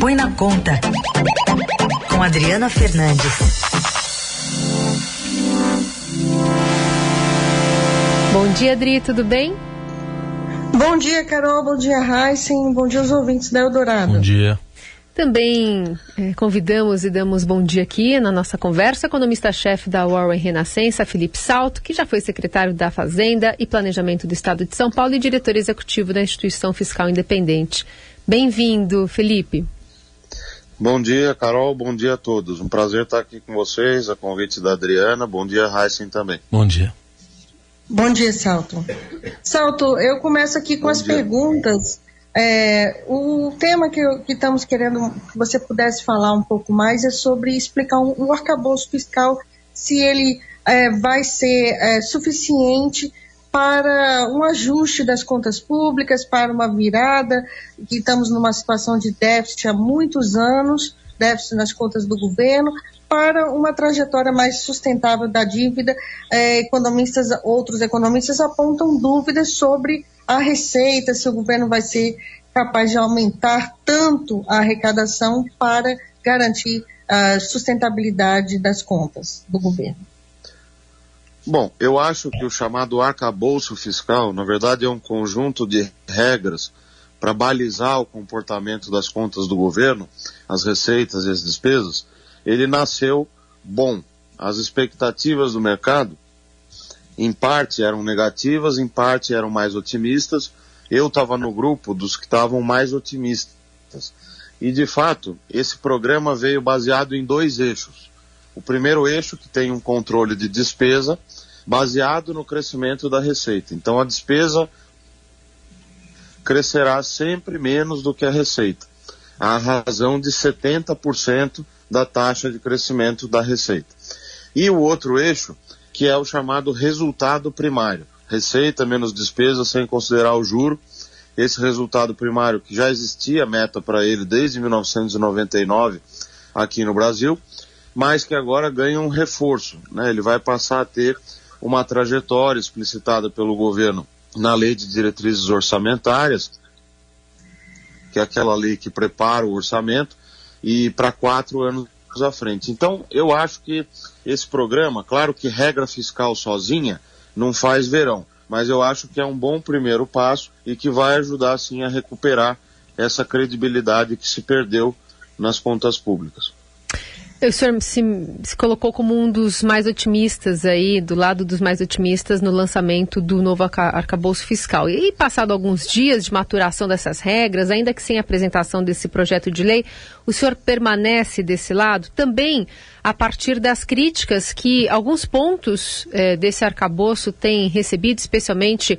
Põe na Conta, com Adriana Fernandes. Bom dia, Adri, tudo bem? Bom dia, Carol. Bom dia, Heisen. Bom dia aos ouvintes da Eldorado. Bom dia. Também é, convidamos e damos bom dia aqui na nossa conversa, economista-chefe da Warren Renascença, Felipe Salto, que já foi secretário da Fazenda e Planejamento do Estado de São Paulo e diretor executivo da Instituição Fiscal Independente. Bem-vindo, Felipe. Bom dia, Carol. Bom dia a todos. Um prazer estar aqui com vocês, a convite da Adriana. Bom dia, Heisen também. Bom dia. Bom dia, Salto. Salto, eu começo aqui com Bom as dia. perguntas é, o tema que, eu, que, estamos querendo que você pudesse falar um pouco mais é sobre explicar um, um arcabouço fiscal, se ele é, vai ser é, suficiente para um ajuste das contas públicas, para uma virada, que estamos numa situação de déficit há muitos anos, déficit nas contas do governo, para uma trajetória mais sustentável da dívida. É, economistas, outros economistas apontam dúvidas sobre a receita, se o governo vai ser capaz de aumentar tanto a arrecadação para garantir a sustentabilidade das contas do governo. Bom, eu acho que o chamado arcabouço fiscal, na verdade, é um conjunto de regras para balizar o comportamento das contas do governo, as receitas e as despesas. Ele nasceu bom. As expectativas do mercado em parte eram negativas, em parte eram mais otimistas. Eu estava no grupo dos que estavam mais otimistas. E de fato, esse programa veio baseado em dois eixos. O primeiro eixo, que tem um controle de despesa, baseado no crescimento da receita. Então a despesa crescerá sempre menos do que a receita, a razão de 70% da taxa de crescimento da receita. E o outro eixo, que é o chamado resultado primário. Receita menos despesa sem considerar o juro. Esse resultado primário que já existia meta para ele desde 1999 aqui no Brasil, mas que agora ganha um reforço. Né? Ele vai passar a ter uma trajetória explicitada pelo governo na lei de diretrizes orçamentárias, que é aquela lei que prepara o orçamento, e para quatro anos à frente. Então, eu acho que esse programa, claro que regra fiscal sozinha não faz verão, mas eu acho que é um bom primeiro passo e que vai ajudar, sim, a recuperar essa credibilidade que se perdeu nas contas públicas. O senhor se, se, colocou como um dos mais otimistas aí, do lado dos mais otimistas no lançamento do novo arcabouço fiscal. E passado alguns dias de maturação dessas regras, ainda que sem apresentação desse projeto de lei, o senhor permanece desse lado? Também a partir das críticas que alguns pontos eh, desse arcabouço têm recebido, especialmente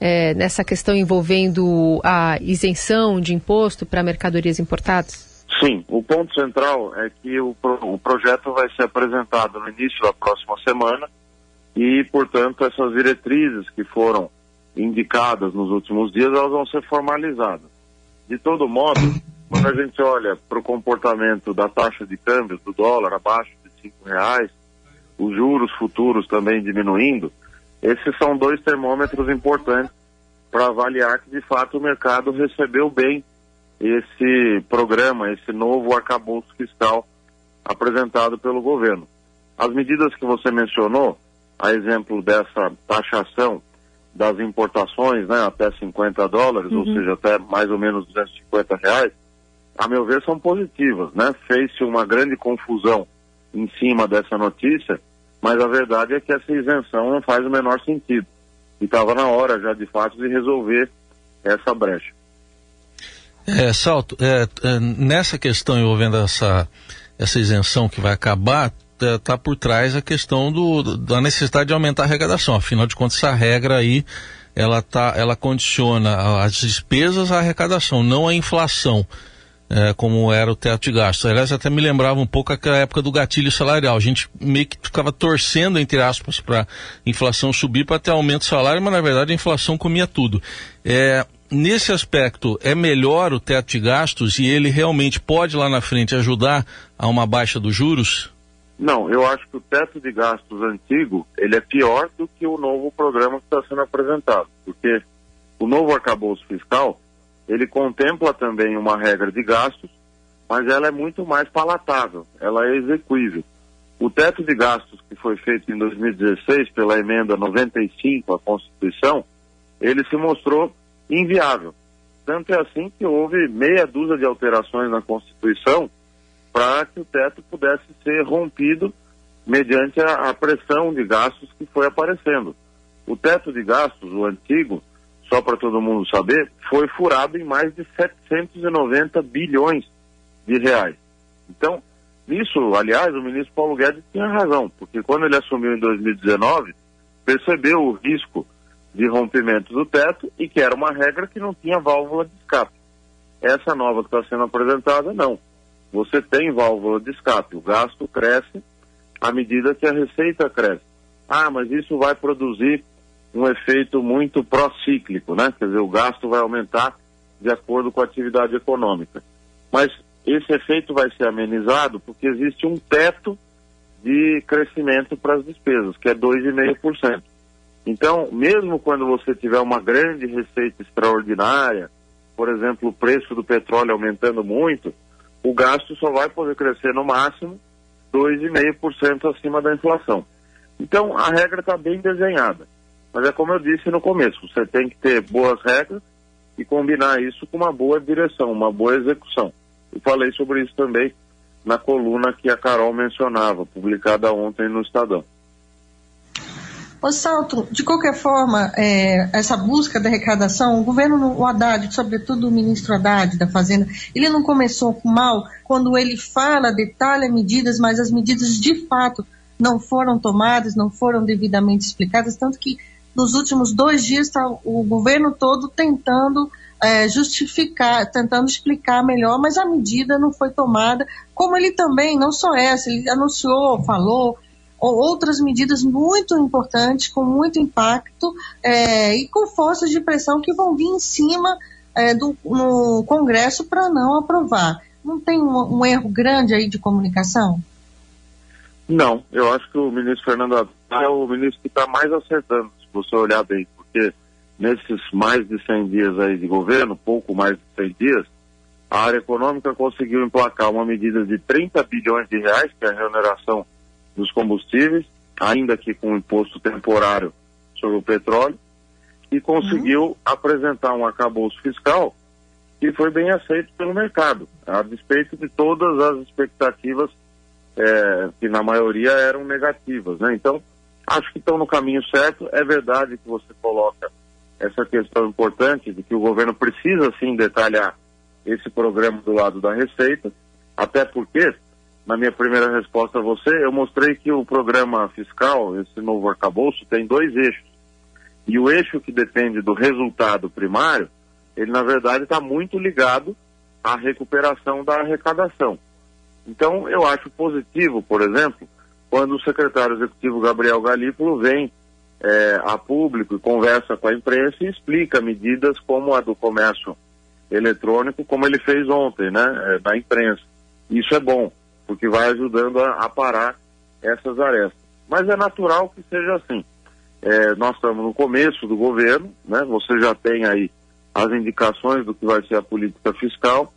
eh, nessa questão envolvendo a isenção de imposto para mercadorias importadas? Sim, o ponto central é que o, o projeto vai ser apresentado no início da próxima semana e, portanto, essas diretrizes que foram indicadas nos últimos dias, elas vão ser formalizadas. De todo modo, quando a gente olha para o comportamento da taxa de câmbio do dólar abaixo de cinco reais, os juros futuros também diminuindo, esses são dois termômetros importantes para avaliar que de fato o mercado recebeu bem esse programa, esse novo arcabouço fiscal apresentado pelo governo. As medidas que você mencionou, a exemplo dessa taxação das importações, né, até 50 dólares, uhum. ou seja, até mais ou menos 250 reais, a meu ver são positivas, né? Fez-se uma grande confusão em cima dessa notícia, mas a verdade é que essa isenção não faz o menor sentido. E estava na hora já, de fato, de resolver essa brecha. É, Salto, é, é, nessa questão envolvendo essa, essa isenção que vai acabar, está é, por trás a questão do, da necessidade de aumentar a arrecadação. Afinal de contas, essa regra aí, ela, tá, ela condiciona as despesas à arrecadação, não à inflação. É, como era o teto de gastos. Aliás, até me lembrava um pouco aquela época do gatilho salarial. A gente meio que ficava torcendo, entre aspas, para inflação subir para ter aumento do salário, mas na verdade a inflação comia tudo. É, nesse aspecto, é melhor o teto de gastos e ele realmente pode lá na frente ajudar a uma baixa dos juros? Não, eu acho que o teto de gastos antigo, ele é pior do que o novo programa que está sendo apresentado, porque o novo arcabouço fiscal, ele contempla também uma regra de gastos mas ela é muito mais palatável, ela é execuível. O teto de gastos que foi feito em 2016 pela emenda 95 à Constituição, ele se mostrou inviável. Tanto é assim que houve meia dúzia de alterações na Constituição para que o teto pudesse ser rompido mediante a, a pressão de gastos que foi aparecendo. O teto de gastos, o antigo, só para todo mundo saber, foi furado em mais de 790 bilhões de reais. Então, nisso, aliás, o ministro Paulo Guedes tinha razão, porque quando ele assumiu em 2019, percebeu o risco de rompimento do teto e que era uma regra que não tinha válvula de escape. Essa nova que está sendo apresentada, não. Você tem válvula de escape, o gasto cresce à medida que a receita cresce. Ah, mas isso vai produzir um efeito muito procíclico, né? Quer dizer, o gasto vai aumentar de acordo com a atividade econômica. Mas esse efeito vai ser amenizado porque existe um teto de crescimento para as despesas, que é 2,5%. Então, mesmo quando você tiver uma grande receita extraordinária, por exemplo, o preço do petróleo aumentando muito, o gasto só vai poder crescer no máximo 2,5% acima da inflação. Então, a regra está bem desenhada. Mas é como eu disse no começo, você tem que ter boas regras e combinar isso com uma boa direção, uma boa execução. Eu falei sobre isso também na coluna que a Carol mencionava, publicada ontem no Estadão. Ô Salto, de qualquer forma, é, essa busca da arrecadação, o governo, o Haddad, sobretudo o ministro Haddad da Fazenda, ele não começou mal quando ele fala, detalha medidas, mas as medidas de fato não foram tomadas, não foram devidamente explicadas, tanto que nos últimos dois dias está o governo todo tentando é, justificar, tentando explicar melhor, mas a medida não foi tomada, como ele também, não só essa, ele anunciou, falou, outras medidas muito importantes, com muito impacto é, e com forças de pressão que vão vir em cima é, do, no Congresso para não aprovar. Não tem um, um, erro grande aí de comunicação? Não, eu acho que o ministro Fernando é o ministro que está mais acertando, se você olhar bem, porque nesses mais de 100 dias aí de governo, pouco mais de 100 dias, a área econômica conseguiu emplacar uma medida de 30 bilhões de reais, que é a remuneração dos combustíveis, ainda que com imposto temporário sobre o petróleo, e conseguiu uhum. apresentar um acabouço fiscal que foi bem aceito pelo mercado, a despeito de todas as expectativas é, que na maioria eram negativas. Né? Então, acho que estão no caminho certo. É verdade que você coloca essa questão importante de que o governo precisa sim detalhar esse programa do lado da Receita, até porque na minha primeira resposta a você, eu mostrei que o programa fiscal, esse novo arcabouço, tem dois eixos. E o eixo que depende do resultado primário, ele na verdade está muito ligado à recuperação da arrecadação. Então, eu acho positivo, por exemplo, quando o secretário executivo Gabriel Galípolo vem é, a público e conversa com a imprensa e explica medidas como a do comércio eletrônico, como ele fez ontem, né, é, na imprensa. Isso é bom porque vai ajudando a, a parar essas arestas. Mas é natural que seja assim. É, nós estamos no começo do governo, né? Você já tem aí as indicações do que vai ser a política fiscal.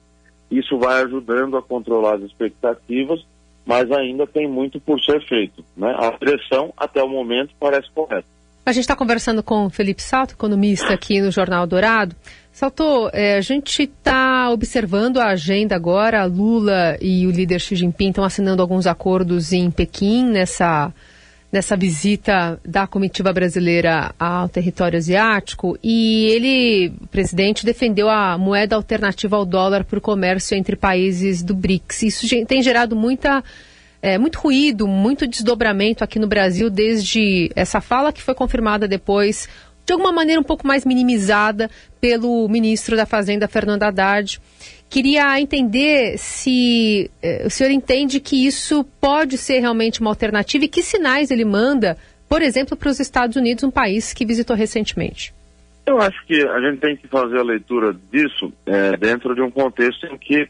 Isso vai ajudando a controlar as expectativas, mas ainda tem muito por ser feito. Né? A pressão, até o momento, parece correta. A gente está conversando com o Felipe Salto, economista aqui no Jornal Dourado. Saltou, é, a gente está observando a agenda agora. Lula e o líder Xi Jinping estão assinando alguns acordos em Pequim nessa, nessa visita da comitiva brasileira ao território asiático. E ele, o presidente, defendeu a moeda alternativa ao dólar para o comércio entre países do BRICS. Isso tem gerado muita. É, muito ruído, muito desdobramento aqui no Brasil desde essa fala que foi confirmada depois de alguma maneira um pouco mais minimizada pelo ministro da Fazenda, Fernando Haddad. Queria entender se eh, o senhor entende que isso pode ser realmente uma alternativa e que sinais ele manda, por exemplo, para os Estados Unidos, um país que visitou recentemente. Eu acho que a gente tem que fazer a leitura disso é, dentro de um contexto em que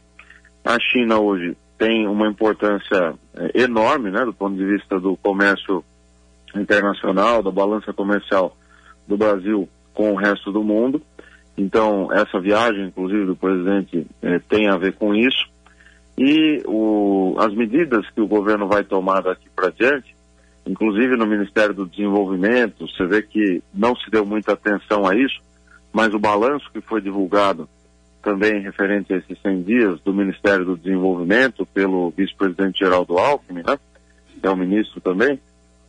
a China hoje tem uma importância é, enorme, né, do ponto de vista do comércio internacional, da balança comercial do Brasil com o resto do mundo. Então, essa viagem, inclusive, do presidente eh, tem a ver com isso. E o, as medidas que o governo vai tomar daqui para diante, inclusive no Ministério do Desenvolvimento, você vê que não se deu muita atenção a isso, mas o balanço que foi divulgado também referente a esses 100 dias do Ministério do Desenvolvimento pelo vice-presidente Geraldo Alckmin, né, que é o ministro também,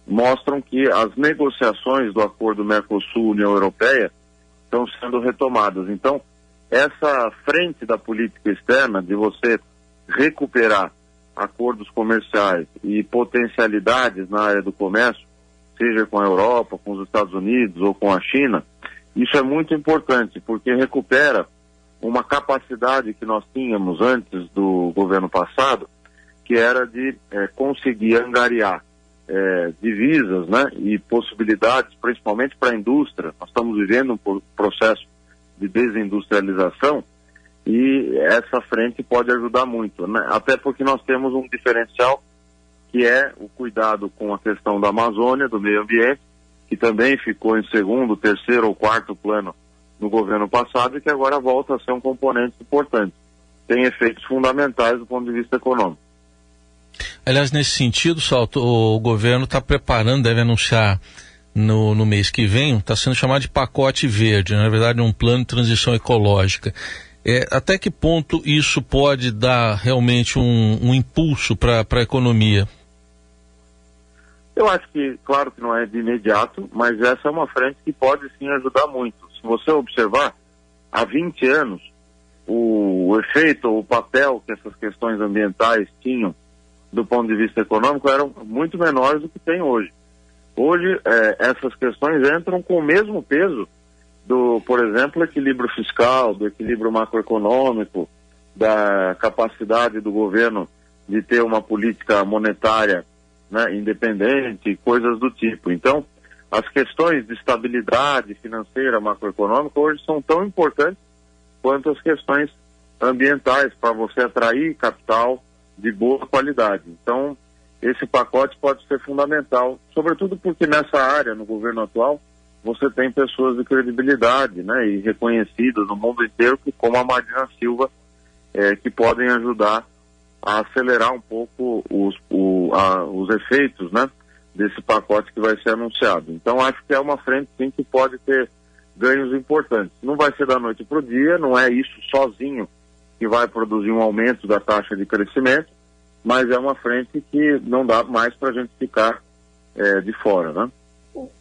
mostram que as negociações do acordo Mercosul-União Europeia estão sendo retomadas. Então, essa frente da política externa de você recuperar acordos comerciais e potencialidades na área do comércio, seja com a Europa, com os Estados Unidos ou com a China, isso é muito importante, porque recupera uma capacidade que nós tínhamos antes do governo passado, que era de é, conseguir angariar é, divisas né, e possibilidades, principalmente para a indústria. Nós estamos vivendo um processo de desindustrialização e essa frente pode ajudar muito, né? até porque nós temos um diferencial que é o cuidado com a questão da Amazônia, do meio ambiente, que também ficou em segundo, terceiro ou quarto plano no governo passado e que agora volta a ser um componente importante. Tem efeitos fundamentais do ponto de vista econômico. Aliás, nesse sentido, Salto, o governo está preparando, deve anunciar no, no mês que vem, está sendo chamado de pacote verde, na verdade, um plano de transição ecológica. É, até que ponto isso pode dar realmente um, um impulso para a economia? Eu acho que, claro que não é de imediato, mas essa é uma frente que pode sim ajudar muito. Se você observar, há 20 anos, o, o efeito, o papel que essas questões ambientais tinham do ponto de vista econômico eram muito menores do que tem hoje. Hoje, é, essas questões entram com o mesmo peso do, por exemplo, equilíbrio fiscal, do equilíbrio macroeconômico, da capacidade do governo de ter uma política monetária né, independente, coisas do tipo. Então, as questões de estabilidade financeira, macroeconômica, hoje são tão importantes quanto as questões ambientais para você atrair capital de boa qualidade. Então, esse pacote pode ser fundamental, sobretudo porque nessa área, no governo atual, você tem pessoas de credibilidade né, e reconhecidas no mundo inteiro, como a Marina Silva, é, que podem ajudar a acelerar um pouco os, o, a, os efeitos né, desse pacote que vai ser anunciado. Então, acho que é uma frente, sim, que pode ter ganhos importantes. Não vai ser da noite para o dia, não é isso sozinho que vai produzir um aumento da taxa de crescimento, mas é uma frente que não dá mais para a gente ficar é, de fora, né?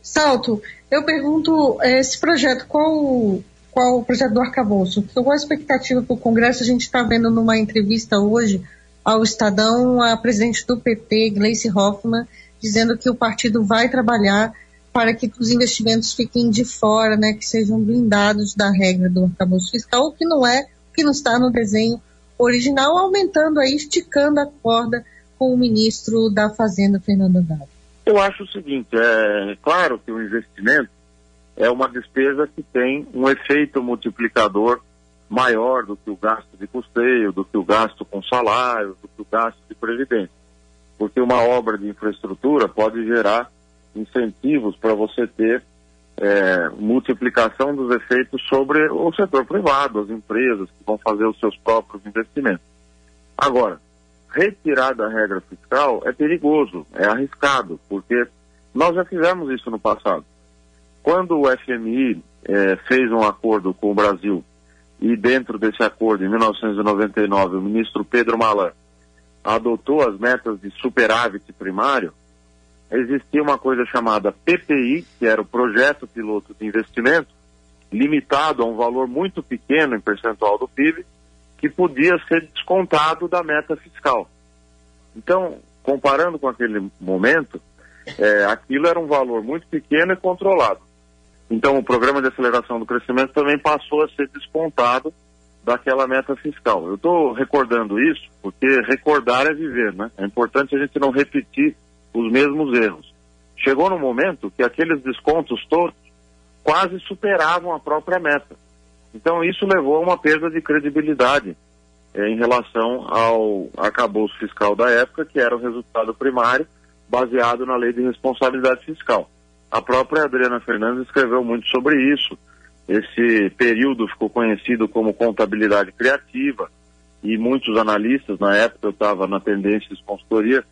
Salto, eu pergunto, é, esse projeto, qual, qual o projeto do arcabouço? Qual a expectativa para o Congresso? A gente está vendo numa entrevista hoje ao Estadão a presidente do PT, Gleice Hoffmann, dizendo que o partido vai trabalhar para que os investimentos fiquem de fora, né, que sejam blindados da regra do arcabouço fiscal, o que não é, que não está no desenho original, aumentando aí, esticando a corda com o ministro da Fazenda, Fernando Haddad. Eu acho o seguinte, é claro que o investimento é uma despesa que tem um efeito multiplicador maior do que o gasto de custeio, do que o gasto com salário, do que o gasto de previdência. Porque uma obra de infraestrutura pode gerar incentivos para você ter é, multiplicação dos efeitos sobre o setor privado, as empresas que vão fazer os seus próprios investimentos. Agora, retirar da regra fiscal é perigoso, é arriscado, porque nós já fizemos isso no passado. Quando o FMI é, fez um acordo com o Brasil e dentro desse acordo, em 1999, o ministro Pedro Malan adotou as metas de superávit primário, existia uma coisa chamada PPI, que era o Projeto Piloto de Investimento, limitado a um valor muito pequeno em percentual do PIB, que podia ser descontado da meta fiscal. Então, comparando com aquele momento, é, aquilo era um valor muito pequeno e controlado. Então, o programa de aceleração do crescimento também passou a ser descontado daquela meta fiscal. Eu estou recordando isso porque recordar é viver, né? É importante a gente não repetir os mesmos erros. Chegou no momento que aqueles descontos todos quase superavam a própria meta. Então isso levou a uma perda de credibilidade eh, em relação ao arcabouço fiscal da época, que era o resultado primário, baseado na lei de responsabilidade fiscal. A própria Adriana Fernandes escreveu muito sobre isso. Esse período ficou conhecido como contabilidade criativa, e muitos analistas, na época eu estava na tendência de consultoria,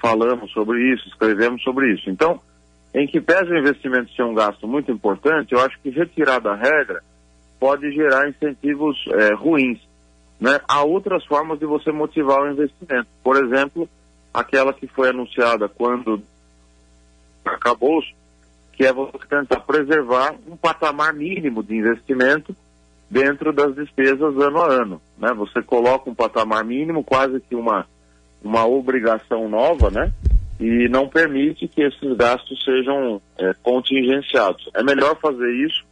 falamos sobre isso, escrevemos sobre isso. Então, em que pese o investimento ser um gasto muito importante, eu acho que retirar da regra pode gerar incentivos é, ruins. Né? Há outras formas de você motivar o investimento. Por exemplo, aquela que foi anunciada quando acabou, que é você tentar preservar um patamar mínimo de investimento dentro das despesas ano a ano. Né? Você coloca um patamar mínimo, quase que uma, uma obrigação nova, né? e não permite que esses gastos sejam é, contingenciados. É melhor fazer isso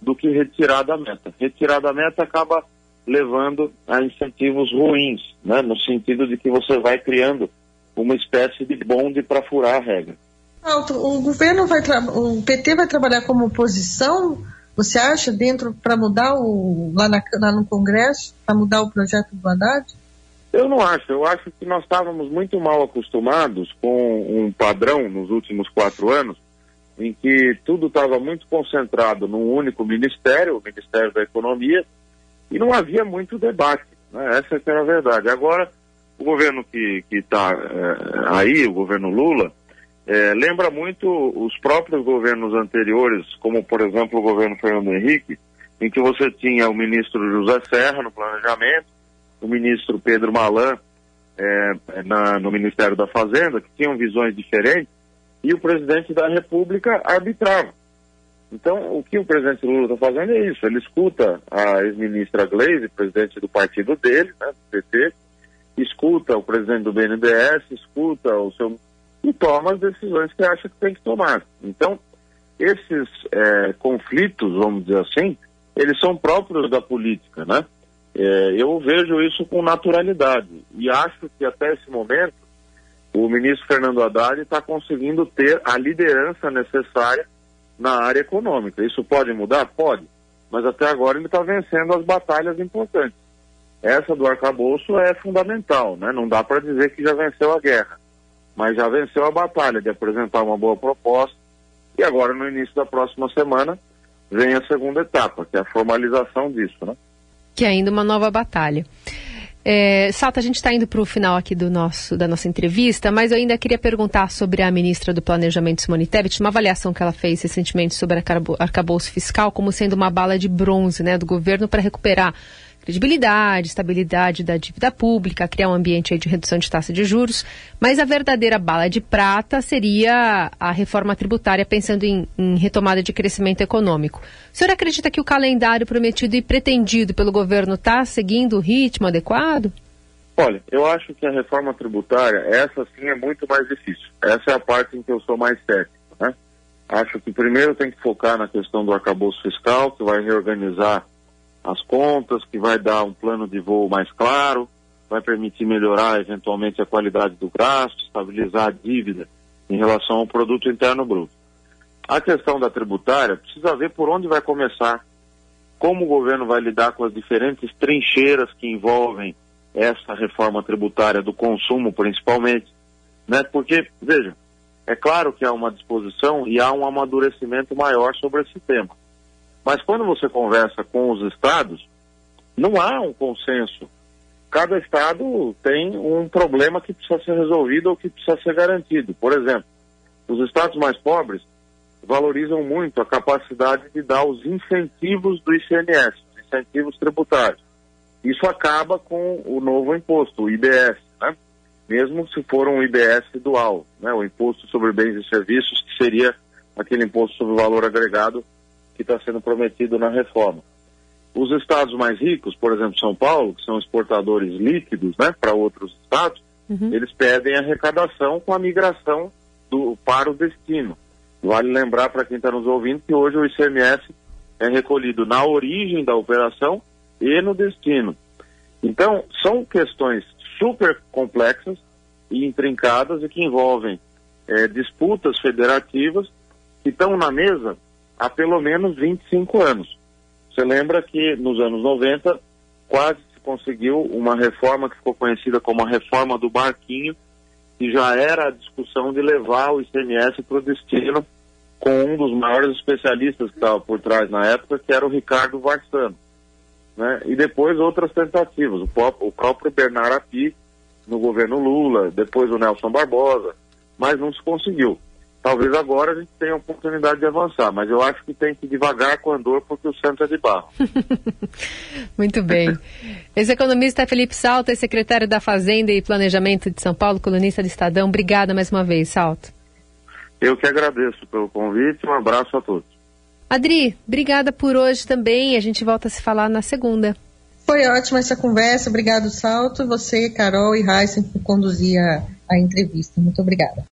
do que retirar da meta. Retirar da meta acaba levando a incentivos ruins, né? no sentido de que você vai criando uma espécie de bonde para furar a regra. Alto, o governo vai o PT vai trabalhar como oposição, você acha, dentro para mudar o lá, na, lá no Congresso, para mudar o projeto do Haddad? Eu não acho. Eu acho que nós estávamos muito mal acostumados com um padrão nos últimos quatro anos, em que tudo estava muito concentrado num único ministério, o Ministério da Economia, e não havia muito debate. Né? Essa é a verdade. Agora, o governo que está é, aí, o governo Lula, é, lembra muito os próprios governos anteriores, como por exemplo o governo Fernando Henrique, em que você tinha o ministro José Serra no planejamento, o ministro Pedro Malan é, na, no Ministério da Fazenda, que tinham visões diferentes, e o presidente da República arbitrava. Então, o que o presidente Lula está fazendo é isso, ele escuta a ex-ministra Gleisi, presidente do partido dele, né, do PT, escuta o presidente do BNDES, escuta o seu... e toma as decisões que acha que tem que tomar. Então, esses é, conflitos, vamos dizer assim, eles são próprios da política, né? É, eu vejo isso com naturalidade e acho que até esse momento o ministro Fernando Haddad está conseguindo ter a liderança necessária na área econômica. Isso pode mudar? Pode. Mas até agora ele está vencendo as batalhas importantes. Essa do arcabouço é fundamental, né? Não dá para dizer que já venceu a guerra, mas já venceu a batalha de apresentar uma boa proposta. E agora, no início da próxima semana, vem a segunda etapa, que é a formalização disso, né? que é ainda uma nova batalha. É, Salta, a gente está indo para o final aqui do nosso, da nossa entrevista, mas eu ainda queria perguntar sobre a ministra do Planejamento, Simone Tebet, uma avaliação que ela fez recentemente sobre arcabouço fiscal como sendo uma bala de bronze né, do governo para recuperar credibilidade, estabilidade da dívida pública, criar um ambiente de redução de taxa de juros, mas a verdadeira bala de prata seria a reforma tributária, pensando em, em retomada de crescimento econômico. O senhor acredita que o calendário prometido e pretendido pelo governo está seguindo o ritmo adequado? Olha, eu acho que a reforma tributária, essa sim é muito mais difícil. Essa é a parte em que eu sou mais cético. Né? Acho que primeiro tem que focar na questão do arcabouço fiscal, que vai reorganizar as contas, que vai dar um plano de voo mais claro, vai permitir melhorar eventualmente a qualidade do gasto, estabilizar a dívida em relação ao produto interno bruto. A questão da tributária precisa ver por onde vai começar, como o governo vai lidar com as diferentes trincheiras que envolvem essa reforma tributária do consumo, principalmente, né? Porque veja, é claro que há uma disposição e há um amadurecimento maior sobre esse tema. Mas quando você conversa com os estados, não há um consenso. Cada estado tem um problema que precisa ser resolvido ou que precisa ser garantido. Por exemplo, os estados mais pobres valorizam muito a capacidade de dar os incentivos do ICMS, os incentivos tributários. Isso acaba com o novo imposto, o IBS, né? mesmo se for um IBS dual, né? o Imposto sobre Bens e Serviços, que seria aquele imposto sobre valor agregado que está sendo prometido na reforma. Os estados mais ricos, por exemplo, São Paulo, que são exportadores líquidos né, para outros estados, uhum. eles pedem arrecadação com a migração do, para o destino. Vale lembrar para quem está nos ouvindo que hoje o ICMS é recolhido na origem da operação e no destino. Então, são questões super complexas e intrincadas e que envolvem é, disputas federativas que estão na mesa há pelo menos 25 anos. Você lembra que nos anos 90 quase se conseguiu uma reforma que ficou conhecida como a reforma do barquinho, que já era a discussão de levar o ICMS para o destino com um dos maiores especialistas que estava por trás na época, que era o Ricardo Varsano. né? E depois outras tentativas. O próprio, Bernard Api no governo Lula, depois o Nelson Barbosa, mas não se conseguiu. Talvez agora a gente tenha a oportunidade de avançar, mas eu acho que tem que devagar com a dor porque o centro é de barro. Muito bem. Esse economista é Felipe Salto, é secretário da Fazenda e Planejamento de São Paulo, colunista do Estadão. Obrigada mais uma vez, Salto. Eu que agradeço pelo convite, um abraço a todos. Adri, obrigada por hoje também. A gente volta a se falar na segunda. Foi ótima essa conversa. Obrigado, Salto. Você, Carol e Heisen por conduzir a, a entrevista. Muito obrigada.